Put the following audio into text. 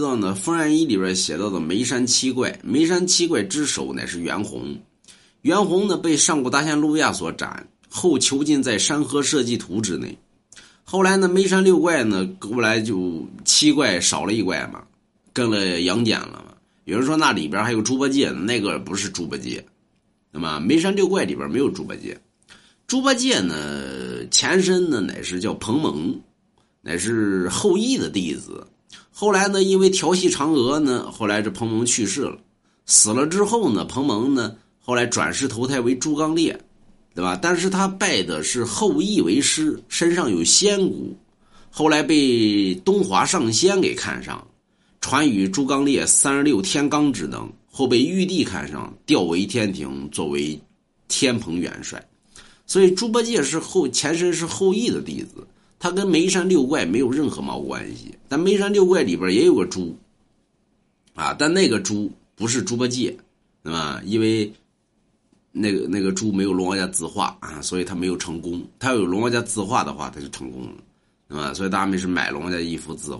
提到呢，《封神一》里边写到的眉山七怪，眉山七怪之首乃是袁弘。袁弘呢，被上古大仙路亚所斩，后囚禁在山河社稷图之内。后来呢，眉山六怪呢，后来就七怪少了一怪嘛，跟了杨戬了嘛。有人说那里边还有猪八戒，那个不是猪八戒。那么眉山六怪里边没有猪八戒。猪八戒呢，前身呢乃是叫彭蒙，乃是后羿的弟子。后来呢，因为调戏嫦娥呢，后来这彭蒙去世了。死了之后呢，彭蒙呢，后来转世投胎为猪刚鬣，对吧？但是他拜的是后羿为师，身上有仙骨。后来被东华上仙给看上，传与猪刚鬣三十六天罡之能，后被玉帝看上，调为天庭，作为天蓬元帅。所以猪八戒是后前身是后羿的弟子，他跟眉山六怪没有任何毛关系。但眉山六怪里边也有个猪，啊，但那个猪不是猪八戒，对吧？因为那个那个猪没有龙王家字画啊，所以他没有成功。他有龙王家字画的话，他就成功了，啊？所以大家没事买龙王家一幅字画